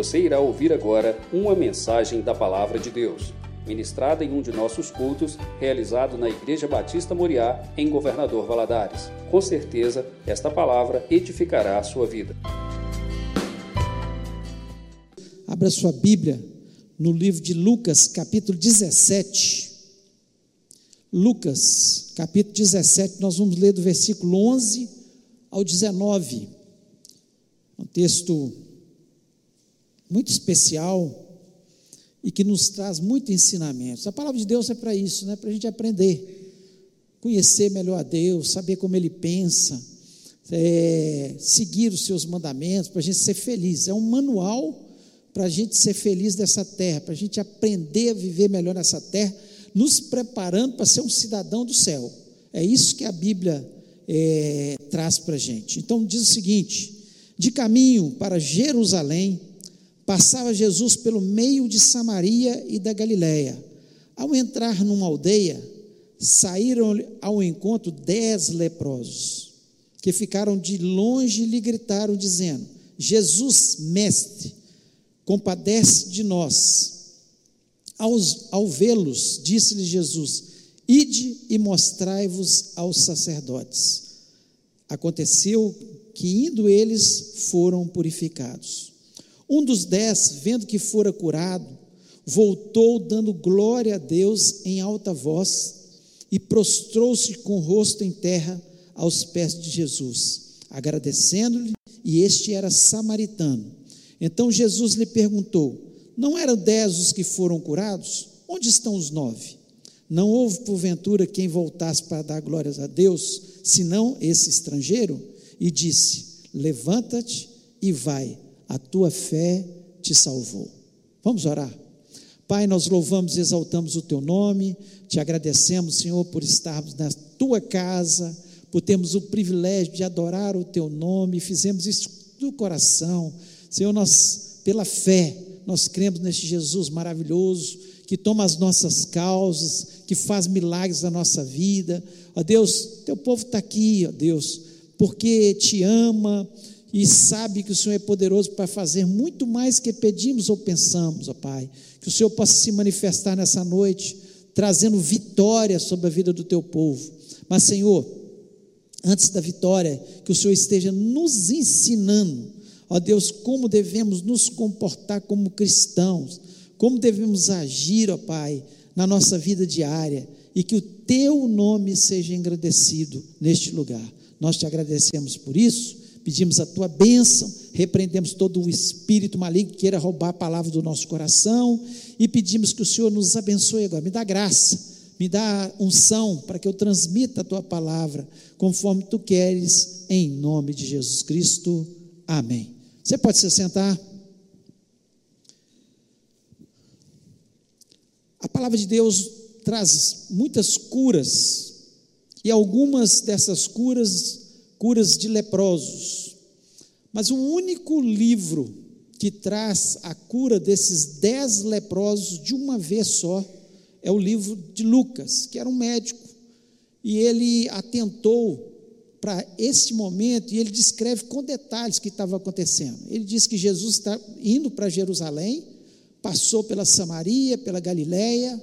Você irá ouvir agora uma mensagem da Palavra de Deus, ministrada em um de nossos cultos, realizado na Igreja Batista Moriá, em Governador Valadares. Com certeza, esta palavra edificará a sua vida. Abra sua Bíblia no livro de Lucas, capítulo 17. Lucas, capítulo 17, nós vamos ler do versículo 11 ao 19. Um texto muito especial e que nos traz muito ensinamentos. A palavra de Deus é para isso, né? para a gente aprender, conhecer melhor a Deus, saber como Ele pensa, é, seguir os seus mandamentos, para a gente ser feliz. É um manual para a gente ser feliz dessa terra, para a gente aprender a viver melhor nessa terra nos preparando para ser um cidadão do céu. É isso que a Bíblia é, traz para a gente. Então diz o seguinte: de caminho para Jerusalém, passava Jesus pelo meio de Samaria e da Galiléia. Ao entrar numa aldeia, saíram ao encontro dez leprosos, que ficaram de longe e lhe gritaram, dizendo: Jesus, mestre, compadece de nós. Aos, ao vê-los, disse-lhe Jesus: Ide e mostrai-vos aos sacerdotes. Aconteceu que, indo eles, foram purificados. Um dos dez, vendo que fora curado, voltou dando glória a Deus em alta voz e prostrou-se com o rosto em terra aos pés de Jesus, agradecendo-lhe, e este era samaritano. Então Jesus lhe perguntou: não eram dez os que foram curados? Onde estão os nove? Não houve, porventura, quem voltasse para dar glórias a Deus, senão esse estrangeiro? E disse: Levanta-te e vai, a tua fé te salvou. Vamos orar. Pai, nós louvamos e exaltamos o teu nome, te agradecemos, Senhor, por estarmos na tua casa, por termos o privilégio de adorar o teu nome, fizemos isso do coração. Senhor, nós, pela fé, nós cremos neste Jesus maravilhoso, que toma as nossas causas, que faz milagres na nossa vida. Ó Deus, teu povo está aqui, ó Deus, porque te ama e sabe que o Senhor é poderoso para fazer muito mais que pedimos ou pensamos, ó Pai. Que o Senhor possa se manifestar nessa noite, trazendo vitória sobre a vida do teu povo. Mas, Senhor, antes da vitória, que o Senhor esteja nos ensinando Ó Deus, como devemos nos comportar como cristãos, como devemos agir, ó Pai, na nossa vida diária, e que o teu nome seja engrandecido neste lugar. Nós te agradecemos por isso, pedimos a tua bênção, repreendemos todo o espírito maligno que queira roubar a palavra do nosso coração e pedimos que o Senhor nos abençoe agora. Me dá graça, me dá unção para que eu transmita a tua palavra conforme tu queres, em nome de Jesus Cristo. Amém. Você pode se sentar. A palavra de Deus traz muitas curas, e algumas dessas curas, curas de leprosos. Mas o único livro que traz a cura desses dez leprosos de uma vez só é o livro de Lucas, que era um médico, e ele atentou para esse momento e ele descreve com detalhes o que estava acontecendo. Ele diz que Jesus está indo para Jerusalém, passou pela Samaria, pela Galiléia,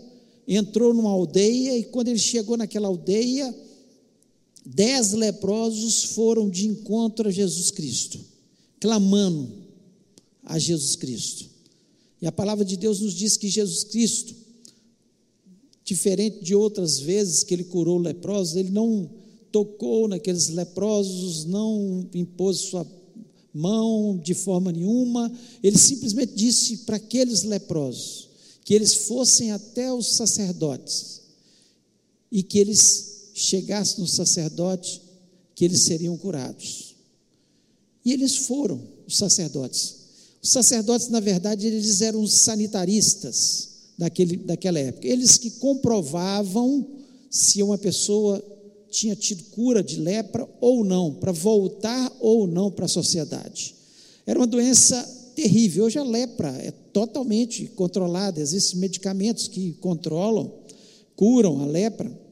entrou numa aldeia e quando ele chegou naquela aldeia, dez leprosos foram de encontro a Jesus Cristo, clamando a Jesus Cristo. E a palavra de Deus nos diz que Jesus Cristo, diferente de outras vezes que ele curou leprosos, ele não tocou naqueles leprosos, não impôs sua mão de forma nenhuma, ele simplesmente disse para aqueles leprosos que eles fossem até os sacerdotes e que eles chegassem no sacerdote, que eles seriam curados. E eles foram, os sacerdotes. Os sacerdotes, na verdade, eles eram os sanitaristas daquele, daquela época. Eles que comprovavam se uma pessoa tinha tido cura de lepra ou não, para voltar ou não para a sociedade. Era uma doença terrível. Hoje a lepra é totalmente controlada, existem medicamentos que controlam, curam a lepra.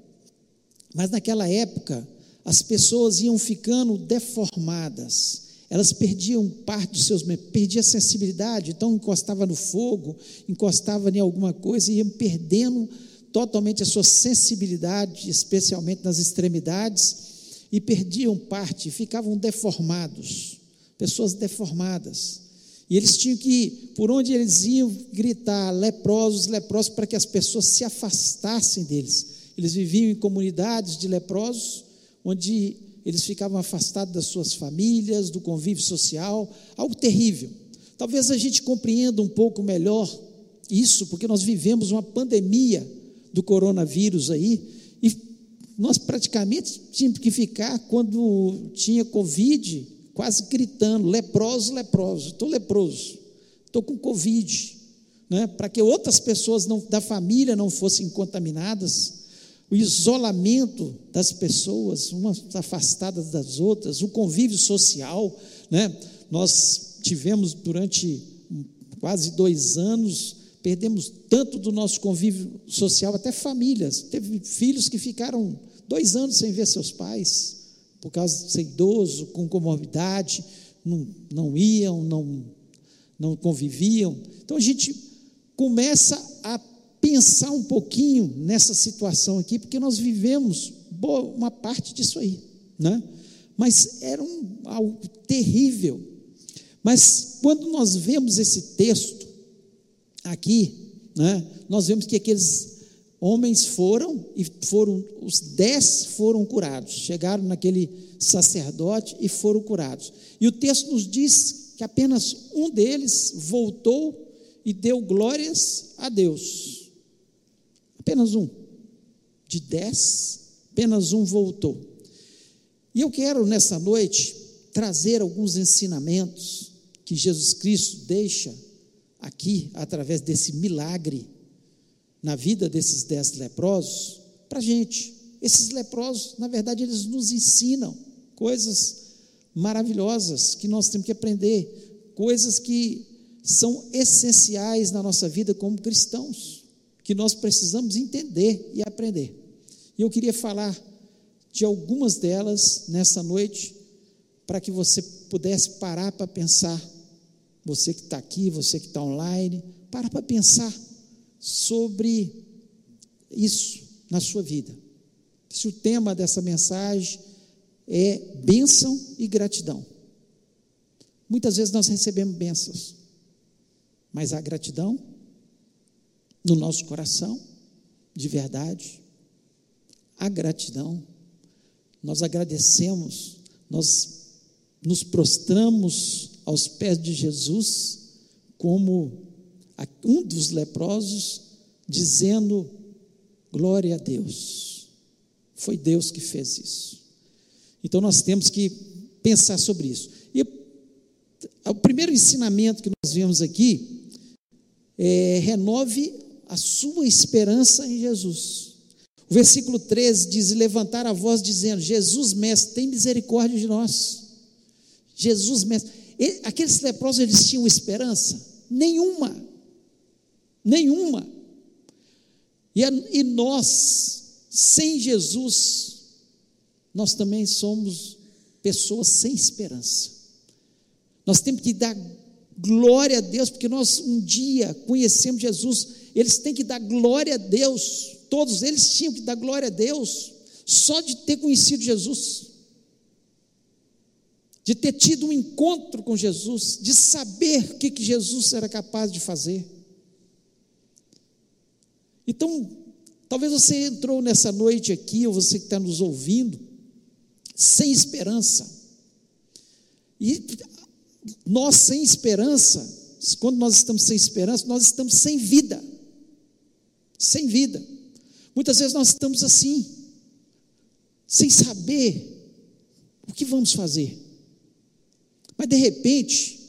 Mas naquela época, as pessoas iam ficando deformadas, elas perdiam parte dos seus perdia a sensibilidade, então encostava no fogo, encostava em alguma coisa e iam perdendo totalmente a sua sensibilidade, especialmente nas extremidades, e perdiam parte, ficavam deformados, pessoas deformadas. E eles tinham que, por onde eles iam, gritar leprosos, leprosos, para que as pessoas se afastassem deles. Eles viviam em comunidades de leprosos, onde eles ficavam afastados das suas famílias, do convívio social, algo terrível. Talvez a gente compreenda um pouco melhor isso, porque nós vivemos uma pandemia do coronavírus aí, e nós praticamente tínhamos que ficar, quando tinha Covid, quase gritando: leproso, leproso, estou leproso, estou com Covid, né? para que outras pessoas não, da família não fossem contaminadas o isolamento das pessoas, umas afastadas das outras, o convívio social, né? Nós tivemos durante quase dois anos, perdemos tanto do nosso convívio social, até famílias. Teve filhos que ficaram dois anos sem ver seus pais, por causa de ser idoso, com comorbidade, não, não iam, não, não conviviam. Então a gente começa a pensar um pouquinho nessa situação aqui, porque nós vivemos boa, uma parte disso aí, né? Mas era um, algo terrível. Mas quando nós vemos esse texto aqui, né, nós vemos que aqueles homens foram e foram, os dez foram curados, chegaram naquele sacerdote e foram curados. E o texto nos diz que apenas um deles voltou e deu glórias a Deus. Apenas um. De dez, apenas um voltou. E eu quero nessa noite trazer alguns ensinamentos que Jesus Cristo deixa aqui, através desse milagre, na vida desses dez leprosos, para a gente. Esses leprosos, na verdade, eles nos ensinam coisas maravilhosas que nós temos que aprender, coisas que são essenciais na nossa vida como cristãos que nós precisamos entender e aprender. E eu queria falar de algumas delas nessa noite, para que você pudesse parar para pensar, você que está aqui, você que está online, para para pensar sobre isso na sua vida. Se o tema dessa mensagem é bênção e gratidão. Muitas vezes nós recebemos bênçãos, mas a gratidão no nosso coração, de verdade, a gratidão. Nós agradecemos, nós nos prostramos aos pés de Jesus, como um dos leprosos, dizendo: Glória a Deus. Foi Deus que fez isso. Então nós temos que pensar sobre isso. E o primeiro ensinamento que nós vemos aqui é renove a sua esperança em Jesus. O versículo 13 diz: Levantar a voz, dizendo: Jesus, mestre, tem misericórdia de nós. Jesus, mestre. aqueles leprosos, eles tinham esperança? Nenhuma. Nenhuma. E, a, e nós, sem Jesus, nós também somos pessoas sem esperança. Nós temos que dar glória a Deus, porque nós um dia conhecemos Jesus eles têm que dar glória a Deus, todos eles tinham que dar glória a Deus, só de ter conhecido Jesus, de ter tido um encontro com Jesus, de saber o que, que Jesus era capaz de fazer. Então, talvez você entrou nessa noite aqui, ou você que está nos ouvindo, sem esperança. E nós sem esperança, quando nós estamos sem esperança, nós estamos sem vida sem vida. Muitas vezes nós estamos assim, sem saber o que vamos fazer. Mas de repente,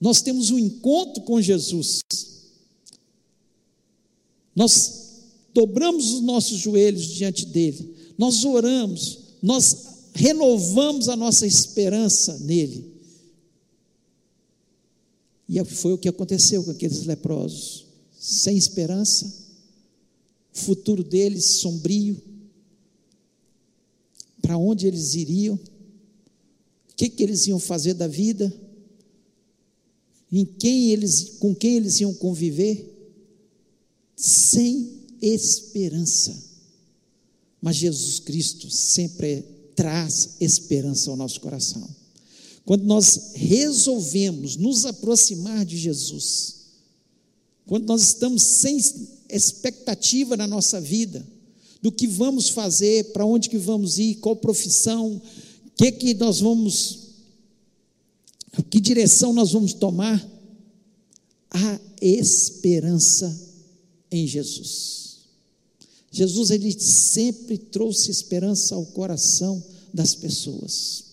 nós temos um encontro com Jesus. Nós dobramos os nossos joelhos diante dele. Nós oramos, nós renovamos a nossa esperança nele. E foi o que aconteceu com aqueles leprosos sem esperança, futuro deles sombrio, para onde eles iriam, que, que eles iam fazer da vida, em quem eles, com quem eles iam conviver, sem esperança. Mas Jesus Cristo sempre traz esperança ao nosso coração. Quando nós resolvemos nos aproximar de Jesus, quando nós estamos sem expectativa na nossa vida, do que vamos fazer, para onde que vamos ir, qual profissão, que que nós vamos, que direção nós vamos tomar, a esperança em Jesus. Jesus ele sempre trouxe esperança ao coração das pessoas,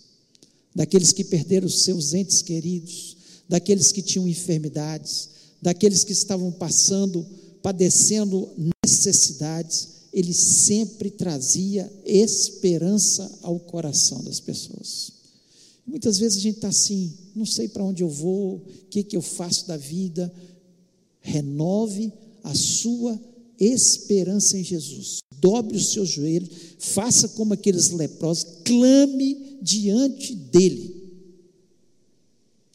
daqueles que perderam seus entes queridos, daqueles que tinham enfermidades, daqueles que estavam passando, padecendo necessidades, ele sempre trazia esperança ao coração das pessoas. Muitas vezes a gente está assim, não sei para onde eu vou, o que, que eu faço da vida. Renove a sua esperança em Jesus. Dobre os seus joelhos, faça como aqueles leprosos, clame diante dele.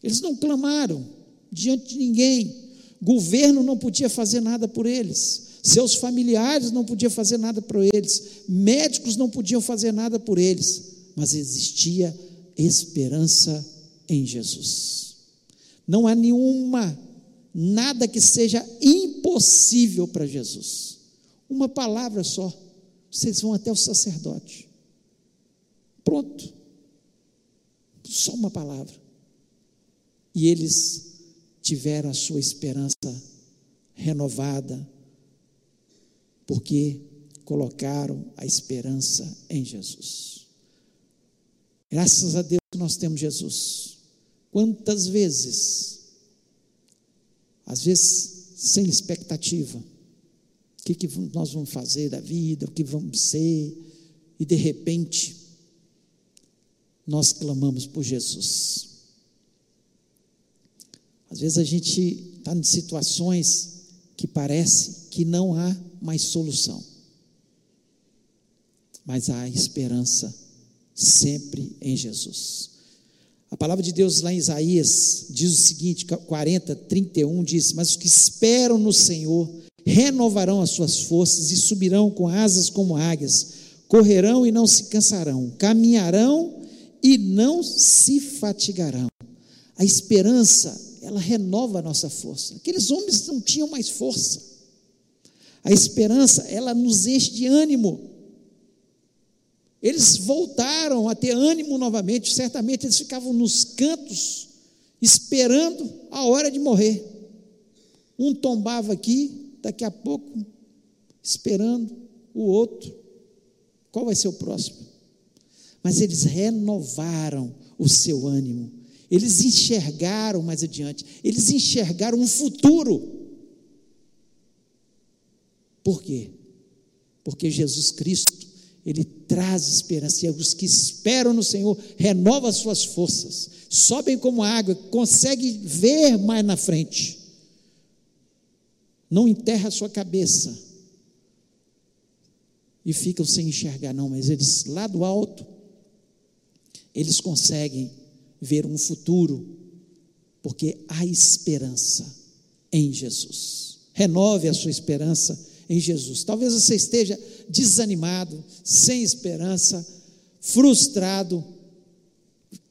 Eles não clamaram diante de ninguém, governo não podia fazer nada por eles, seus familiares não podiam fazer nada por eles, médicos não podiam fazer nada por eles, mas existia esperança em Jesus. Não há nenhuma, nada que seja impossível para Jesus. Uma palavra só, vocês vão até o sacerdote. Pronto. Só uma palavra. E eles tiveram a sua esperança renovada, porque colocaram a esperança em Jesus. Graças a Deus nós temos Jesus. Quantas vezes, às vezes sem expectativa, o que, que nós vamos fazer da vida, o que vamos ser, e de repente, nós clamamos por Jesus. Às vezes a gente está em situações que parece que não há mais solução, mas há esperança sempre em Jesus. A palavra de Deus lá em Isaías diz o seguinte, 40, 31 diz: Mas os que esperam no Senhor renovarão as suas forças e subirão com asas como águias, correrão e não se cansarão, caminharão e não se fatigarão. A esperança, ela renova a nossa força. Aqueles homens não tinham mais força. A esperança, ela nos enche de ânimo. Eles voltaram a ter ânimo novamente, certamente eles ficavam nos cantos, esperando a hora de morrer. Um tombava aqui, daqui a pouco, esperando o outro. Qual vai ser o próximo? Mas eles renovaram o seu ânimo, eles enxergaram mais adiante, eles enxergaram um futuro. Por quê? Porque Jesus Cristo ele traz esperança. E os que esperam no Senhor renovam as suas forças, sobem como água, conseguem ver mais na frente. Não enterra a sua cabeça e ficam sem enxergar, não, mas eles lá do alto, eles conseguem ver um futuro, porque há esperança em Jesus. Renove a sua esperança em Jesus. Talvez você esteja desanimado, sem esperança, frustrado.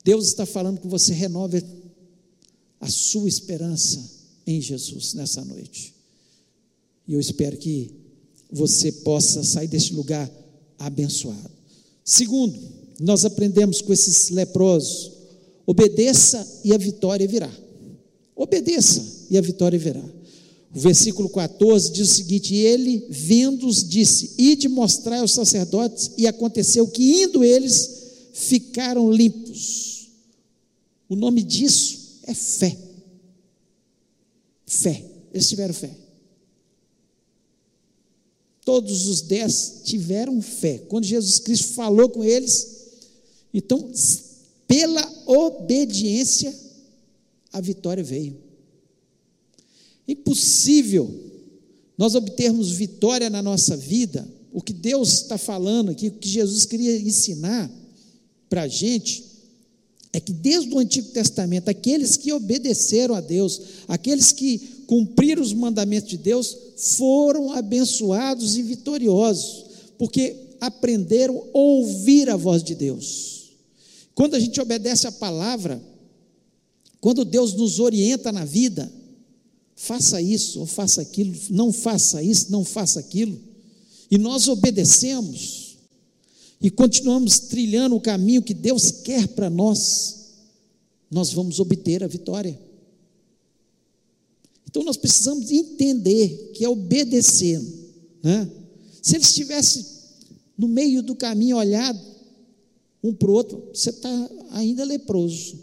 Deus está falando que você renove a sua esperança em Jesus nessa noite. E eu espero que você possa sair deste lugar abençoado. Segundo, nós aprendemos com esses leprosos: obedeça e a vitória virá. Obedeça e a vitória virá. O versículo 14 diz o seguinte: ele, vendo-os, disse: Ide mostrar aos sacerdotes, e aconteceu que, indo eles, ficaram limpos. O nome disso é fé. Fé. Eles tiveram fé. Todos os dez tiveram fé. Quando Jesus Cristo falou com eles, então, pela obediência, a vitória veio. Impossível nós obtermos vitória na nossa vida, o que Deus está falando aqui, o que Jesus queria ensinar para a gente, é que desde o Antigo Testamento, aqueles que obedeceram a Deus, aqueles que cumpriram os mandamentos de Deus, foram abençoados e vitoriosos, porque aprenderam a ouvir a voz de Deus. Quando a gente obedece a palavra, quando Deus nos orienta na vida, faça isso ou faça aquilo, não faça isso, não faça aquilo, e nós obedecemos, e continuamos trilhando o caminho que Deus quer para nós, nós vamos obter a vitória. Então nós precisamos entender que é obedecer. Né? Se ele estivesse no meio do caminho olhado um para o outro, você está ainda leproso.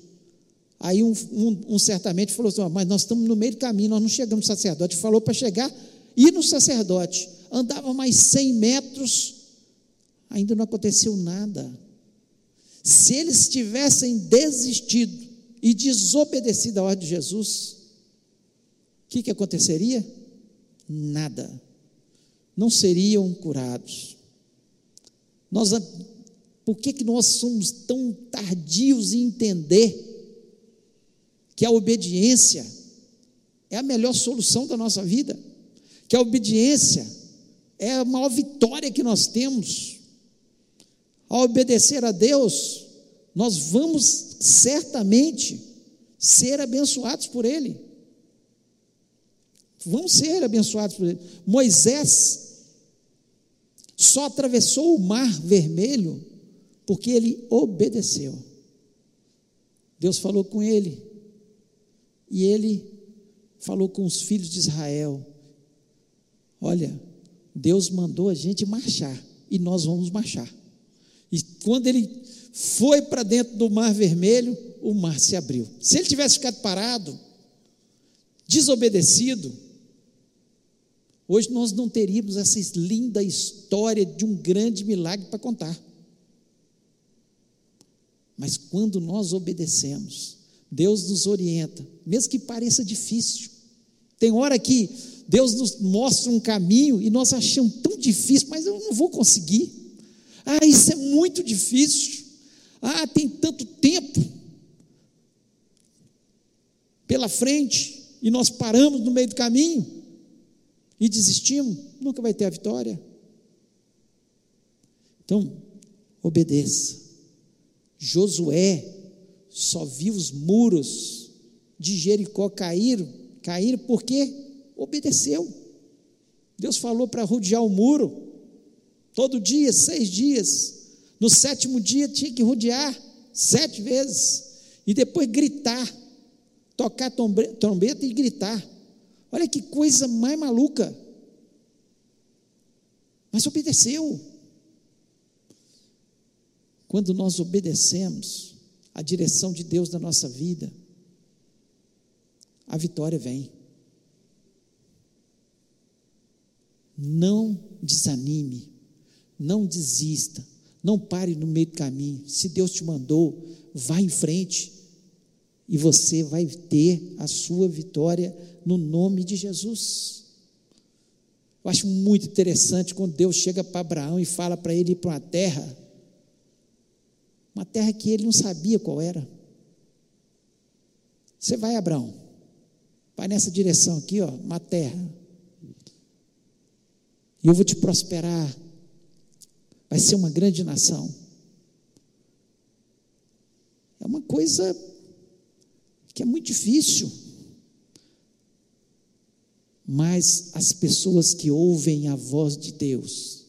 Aí um, um, um, certamente falou assim: mas nós estamos no meio do caminho, nós não chegamos no sacerdote. Falou para chegar, ir no sacerdote. Andava mais 100 metros, ainda não aconteceu nada. Se eles tivessem desistido e desobedecido à ordem de Jesus, o que, que aconteceria? Nada. Não seriam curados. Nós, por que, que nós somos tão tardios em entender que a obediência é a melhor solução da nossa vida? Que a obediência é a maior vitória que nós temos ao obedecer a Deus, nós vamos certamente ser abençoados por Ele. Vamos ser abençoados por Ele. Moisés só atravessou o mar vermelho porque ele obedeceu. Deus falou com ele, e ele falou com os filhos de Israel: Olha, Deus mandou a gente marchar, e nós vamos marchar. E quando ele foi para dentro do mar vermelho, o mar se abriu. Se ele tivesse ficado parado, desobedecido, hoje nós não teríamos essa linda história de um grande milagre para contar. Mas quando nós obedecemos, Deus nos orienta, mesmo que pareça difícil. Tem hora que Deus nos mostra um caminho e nós achamos tão difícil, mas eu não vou conseguir. Ah, isso é muito difícil. Ah, tem tanto tempo pela frente e nós paramos no meio do caminho e desistimos, nunca vai ter a vitória. Então, obedeça. Josué só viu os muros de Jericó cair, cair porque obedeceu. Deus falou para rodear o muro. Todo dia, seis dias. No sétimo dia tinha que rodear sete vezes. E depois gritar. Tocar trombeta e gritar. Olha que coisa mais maluca. Mas obedeceu. Quando nós obedecemos a direção de Deus na nossa vida, a vitória vem. Não desanime. Não desista, não pare no meio do caminho. Se Deus te mandou, vá em frente e você vai ter a sua vitória no nome de Jesus. Eu acho muito interessante quando Deus chega para Abraão e fala para ele ir para uma terra, terra que ele não sabia qual era. Você vai, Abraão, vai nessa direção aqui, ó, uma terra. E eu vou te prosperar vai ser uma grande nação. É uma coisa que é muito difícil. Mas as pessoas que ouvem a voz de Deus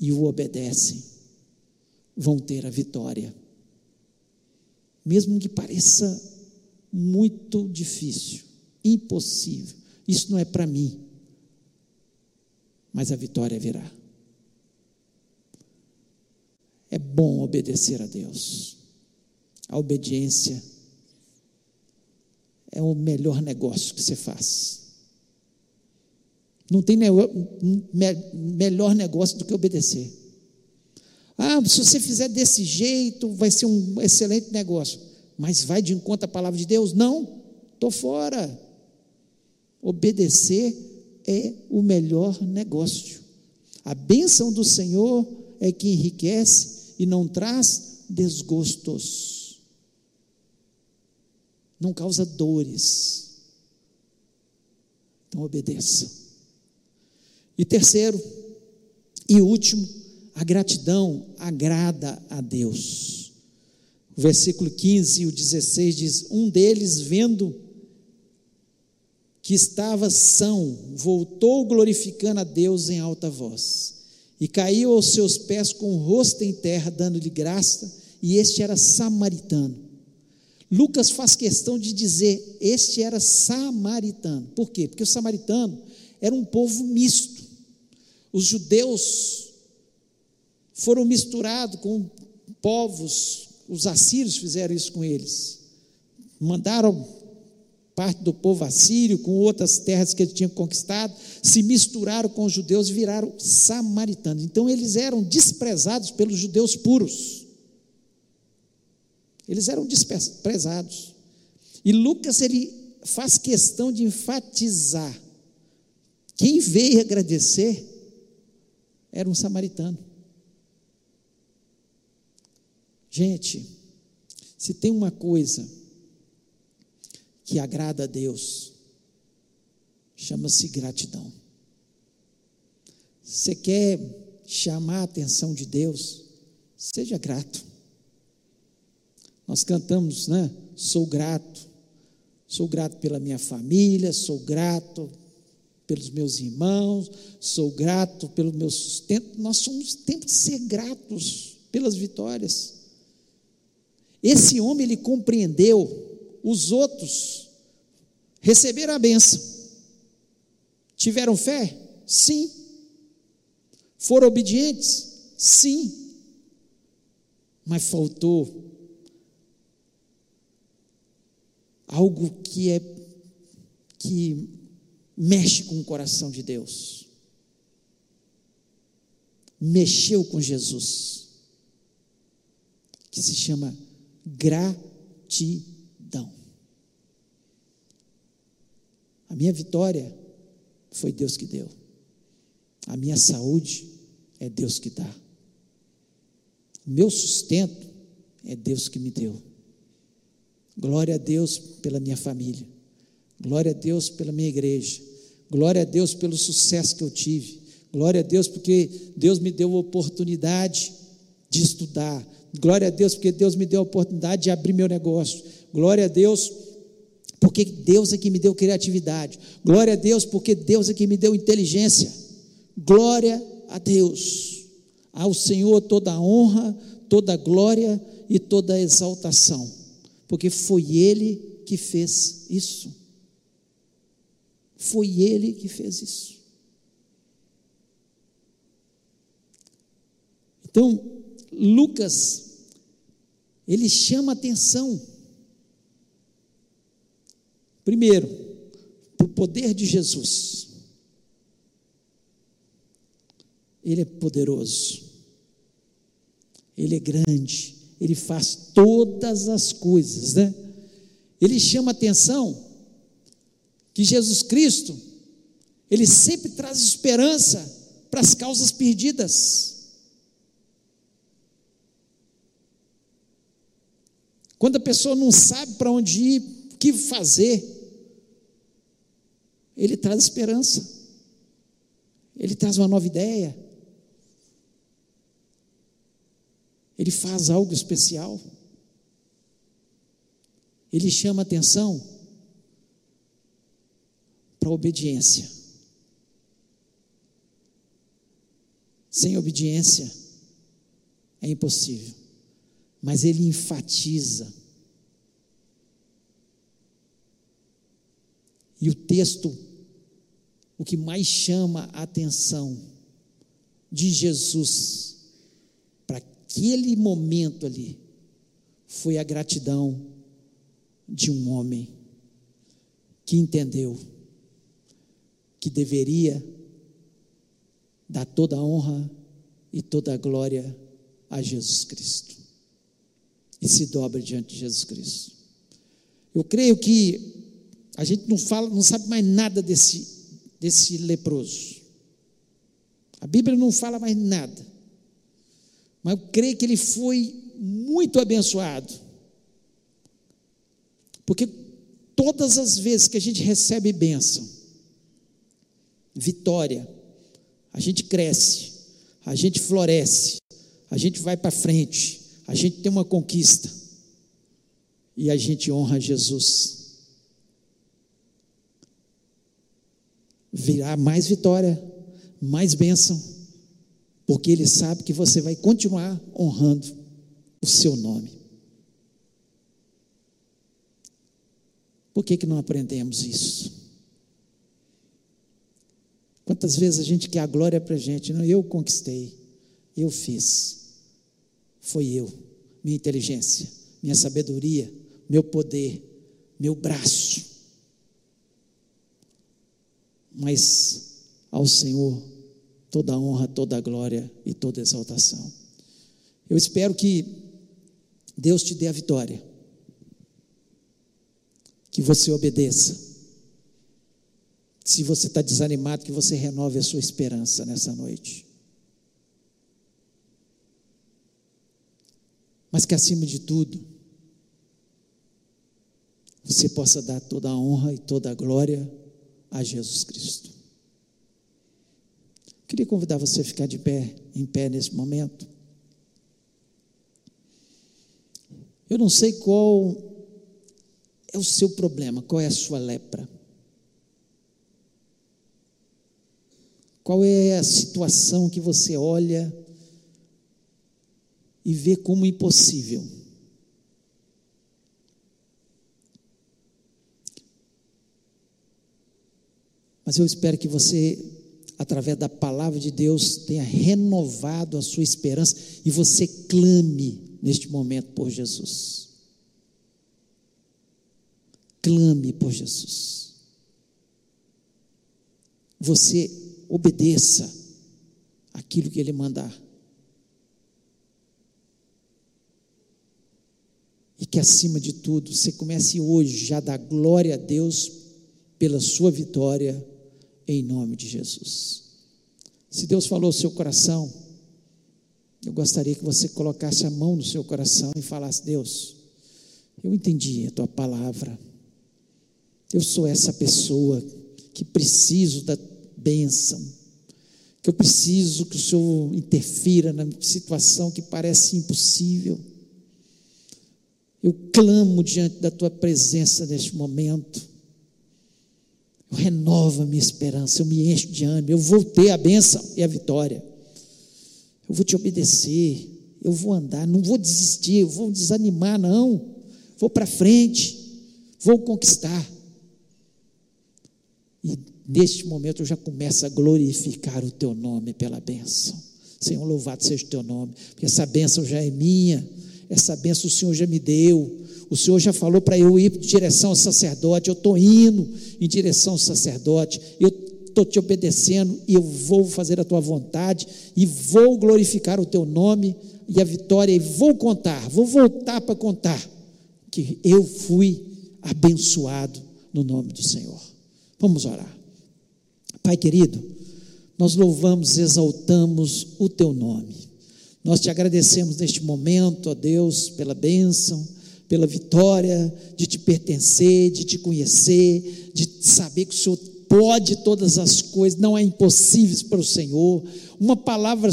e o obedecem vão ter a vitória. Mesmo que pareça muito difícil, impossível. Isso não é para mim. Mas a vitória virá. É bom obedecer a Deus. A obediência é o melhor negócio que você faz. Não tem melhor negócio do que obedecer. Ah, se você fizer desse jeito, vai ser um excelente negócio. Mas vai de encontro à palavra de Deus? Não, estou fora. Obedecer é o melhor negócio. A bênção do Senhor é que enriquece e não traz desgostos. não causa dores. Então obedeça. E terceiro e último, a gratidão agrada a Deus. O versículo 15 e o 16 diz: Um deles, vendo que estava são, voltou glorificando a Deus em alta voz, e caiu aos seus pés com o rosto em terra, dando-lhe graça, e este era samaritano. Lucas faz questão de dizer: este era samaritano. Por quê? Porque o samaritano era um povo misto. Os judeus foram misturados com povos, os assírios fizeram isso com eles. Mandaram parte do povo assírio com outras terras que eles tinham conquistado, se misturaram com os judeus e viraram samaritanos. Então eles eram desprezados pelos judeus puros. Eles eram desprezados. E Lucas ele faz questão de enfatizar quem veio agradecer era um samaritano. Gente, se tem uma coisa que agrada a Deus, chama-se gratidão. Você quer chamar a atenção de Deus? Seja grato. Nós cantamos, né? Sou grato. Sou grato pela minha família, sou grato pelos meus irmãos, sou grato pelo meu sustento. Nós somos temos que ser gratos pelas vitórias. Esse homem ele compreendeu, os outros receberam a benção. Tiveram fé? Sim. Foram obedientes? Sim. Mas faltou algo que é que mexe com o coração de Deus. Mexeu com Jesus, que se chama gratidão. A minha vitória foi Deus que deu. A minha saúde é Deus que dá. O meu sustento é Deus que me deu. Glória a Deus pela minha família. Glória a Deus pela minha igreja. Glória a Deus pelo sucesso que eu tive. Glória a Deus porque Deus me deu a oportunidade de estudar. Glória a Deus porque Deus me deu a oportunidade de abrir meu negócio. Glória a Deus porque Deus é que me deu criatividade. Glória a Deus porque Deus é que me deu inteligência. Glória a Deus. Ao Senhor toda a honra, toda a glória e toda a exaltação. Porque foi Ele que fez isso. Foi ele que fez isso. Então, Lucas, ele chama atenção, primeiro, para o poder de Jesus. Ele é poderoso, ele é grande, ele faz todas as coisas, né? Ele chama atenção que Jesus Cristo, ele sempre traz esperança para as causas perdidas. Quando a pessoa não sabe para onde ir, o que fazer, ele traz esperança, ele traz uma nova ideia, ele faz algo especial, ele chama atenção para a obediência. Sem obediência é impossível. Mas ele enfatiza. E o texto, o que mais chama a atenção de Jesus para aquele momento ali, foi a gratidão de um homem que entendeu que deveria dar toda a honra e toda a glória a Jesus Cristo. E se dobra diante de Jesus Cristo. Eu creio que a gente não fala, não sabe mais nada desse, desse leproso. A Bíblia não fala mais nada. Mas eu creio que ele foi muito abençoado. Porque todas as vezes que a gente recebe bênção, vitória, a gente cresce, a gente floresce, a gente vai para frente, a gente tem uma conquista e a gente honra Jesus. Virá mais vitória, mais bênção, porque Ele sabe que você vai continuar honrando o seu nome. Por que, que não aprendemos isso? Quantas vezes a gente quer a glória para a gente? Não, eu conquistei, eu fiz. Foi eu, minha inteligência, minha sabedoria, meu poder, meu braço. Mas ao Senhor toda honra, toda glória e toda exaltação. Eu espero que Deus te dê a vitória, que você obedeça se você está desanimado, que você renove a sua esperança nessa noite. Mas que acima de tudo, você possa dar toda a honra e toda a glória a Jesus Cristo. Queria convidar você a ficar de pé, em pé nesse momento. Eu não sei qual é o seu problema, qual é a sua lepra. Qual é a situação que você olha e vê como impossível? Mas eu espero que você, através da palavra de Deus, tenha renovado a sua esperança e você clame neste momento por Jesus. Clame por Jesus. Você obedeça aquilo que Ele mandar. E que acima de tudo, você comece hoje já a dar glória a Deus pela sua vitória, em nome de Jesus. Se Deus falou ao seu coração, eu gostaria que você colocasse a mão no seu coração e falasse: Deus, eu entendi a tua palavra, eu sou essa pessoa que preciso da bênção, que eu preciso que o Senhor interfira na situação que parece impossível. Eu clamo diante da tua presença neste momento. Eu renovo a minha esperança, eu me encho de ânimo, eu vou ter a bênção e a vitória. Eu vou te obedecer, eu vou andar, não vou desistir, eu vou desanimar, não. Vou para frente, vou conquistar. E neste momento eu já começo a glorificar o teu nome pela bênção. Senhor, louvado seja o teu nome, porque essa bênção já é minha, essa bênção o Senhor já me deu. O Senhor já falou para eu ir em direção ao sacerdote, eu estou indo em direção ao sacerdote, eu estou te obedecendo e eu vou fazer a tua vontade e vou glorificar o teu nome e a vitória, e vou contar, vou voltar para contar que eu fui abençoado no nome do Senhor. Vamos orar. Pai querido, nós louvamos, exaltamos o teu nome. Nós te agradecemos neste momento, ó Deus, pela bênção, pela vitória de te pertencer, de te conhecer, de saber que o Senhor pode todas as coisas, não é impossíveis para o Senhor. Uma palavra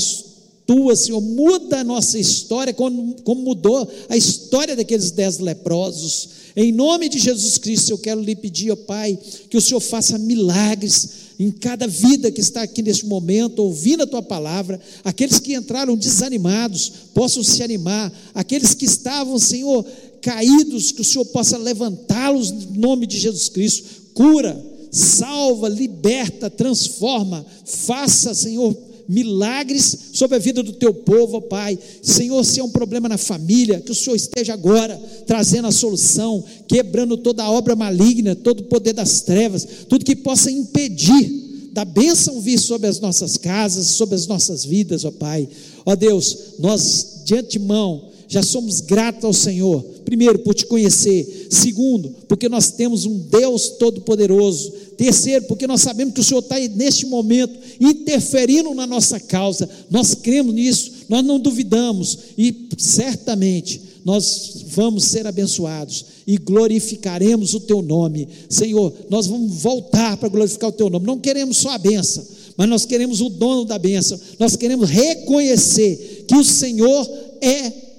tua, Senhor, muda a nossa história, como, como mudou a história daqueles dez leprosos. Em nome de Jesus Cristo, eu quero lhe pedir, ó Pai, que o Senhor faça milagres em cada vida que está aqui neste momento, ouvindo a tua palavra, aqueles que entraram desanimados, possam se animar, aqueles que estavam, Senhor, caídos, que o Senhor possa levantá-los no nome de Jesus Cristo, cura, salva, liberta, transforma, faça, Senhor, milagres sobre a vida do teu povo, Pai. Senhor, se é um problema na família, que o Senhor esteja agora trazendo a solução, quebrando toda a obra maligna, todo o poder das trevas, tudo que possa impedir da bênção vir sobre as nossas casas, sobre as nossas vidas, ó Pai. Ó Deus, nós de antemão já somos gratos ao Senhor, primeiro, por te conhecer, segundo, porque nós temos um Deus todo-poderoso, terceiro, porque nós sabemos que o Senhor está neste momento interferindo na nossa causa, nós cremos nisso, nós não duvidamos e certamente nós vamos ser abençoados e glorificaremos o teu nome. Senhor, nós vamos voltar para glorificar o teu nome. Não queremos só a benção, mas nós queremos o dono da benção. Nós queremos reconhecer que o Senhor é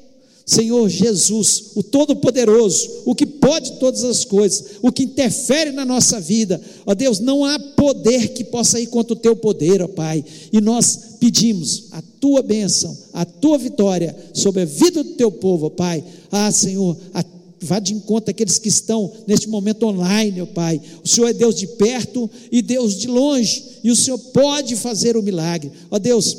Senhor Jesus, o Todo-Poderoso, o que pode todas as coisas, o que interfere na nossa vida, ó Deus, não há poder que possa ir contra o teu poder, ó Pai, e nós pedimos a tua bênção, a tua vitória sobre a vida do teu povo, ó Pai, ah Senhor, a Vá de encontro àqueles que estão neste momento online, ó Pai. O Senhor é Deus de perto e Deus de longe, e o Senhor pode fazer o milagre. Ó Deus,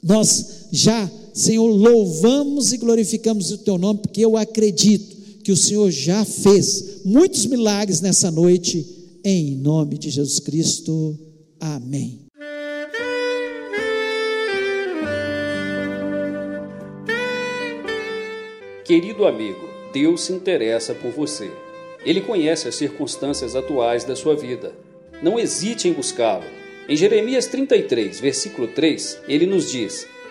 nós já Senhor, louvamos e glorificamos o teu nome, porque eu acredito que o Senhor já fez muitos milagres nessa noite, em nome de Jesus Cristo. Amém. Querido amigo, Deus se interessa por você. Ele conhece as circunstâncias atuais da sua vida. Não hesite em buscá-lo. Em Jeremias 33, versículo 3, ele nos diz: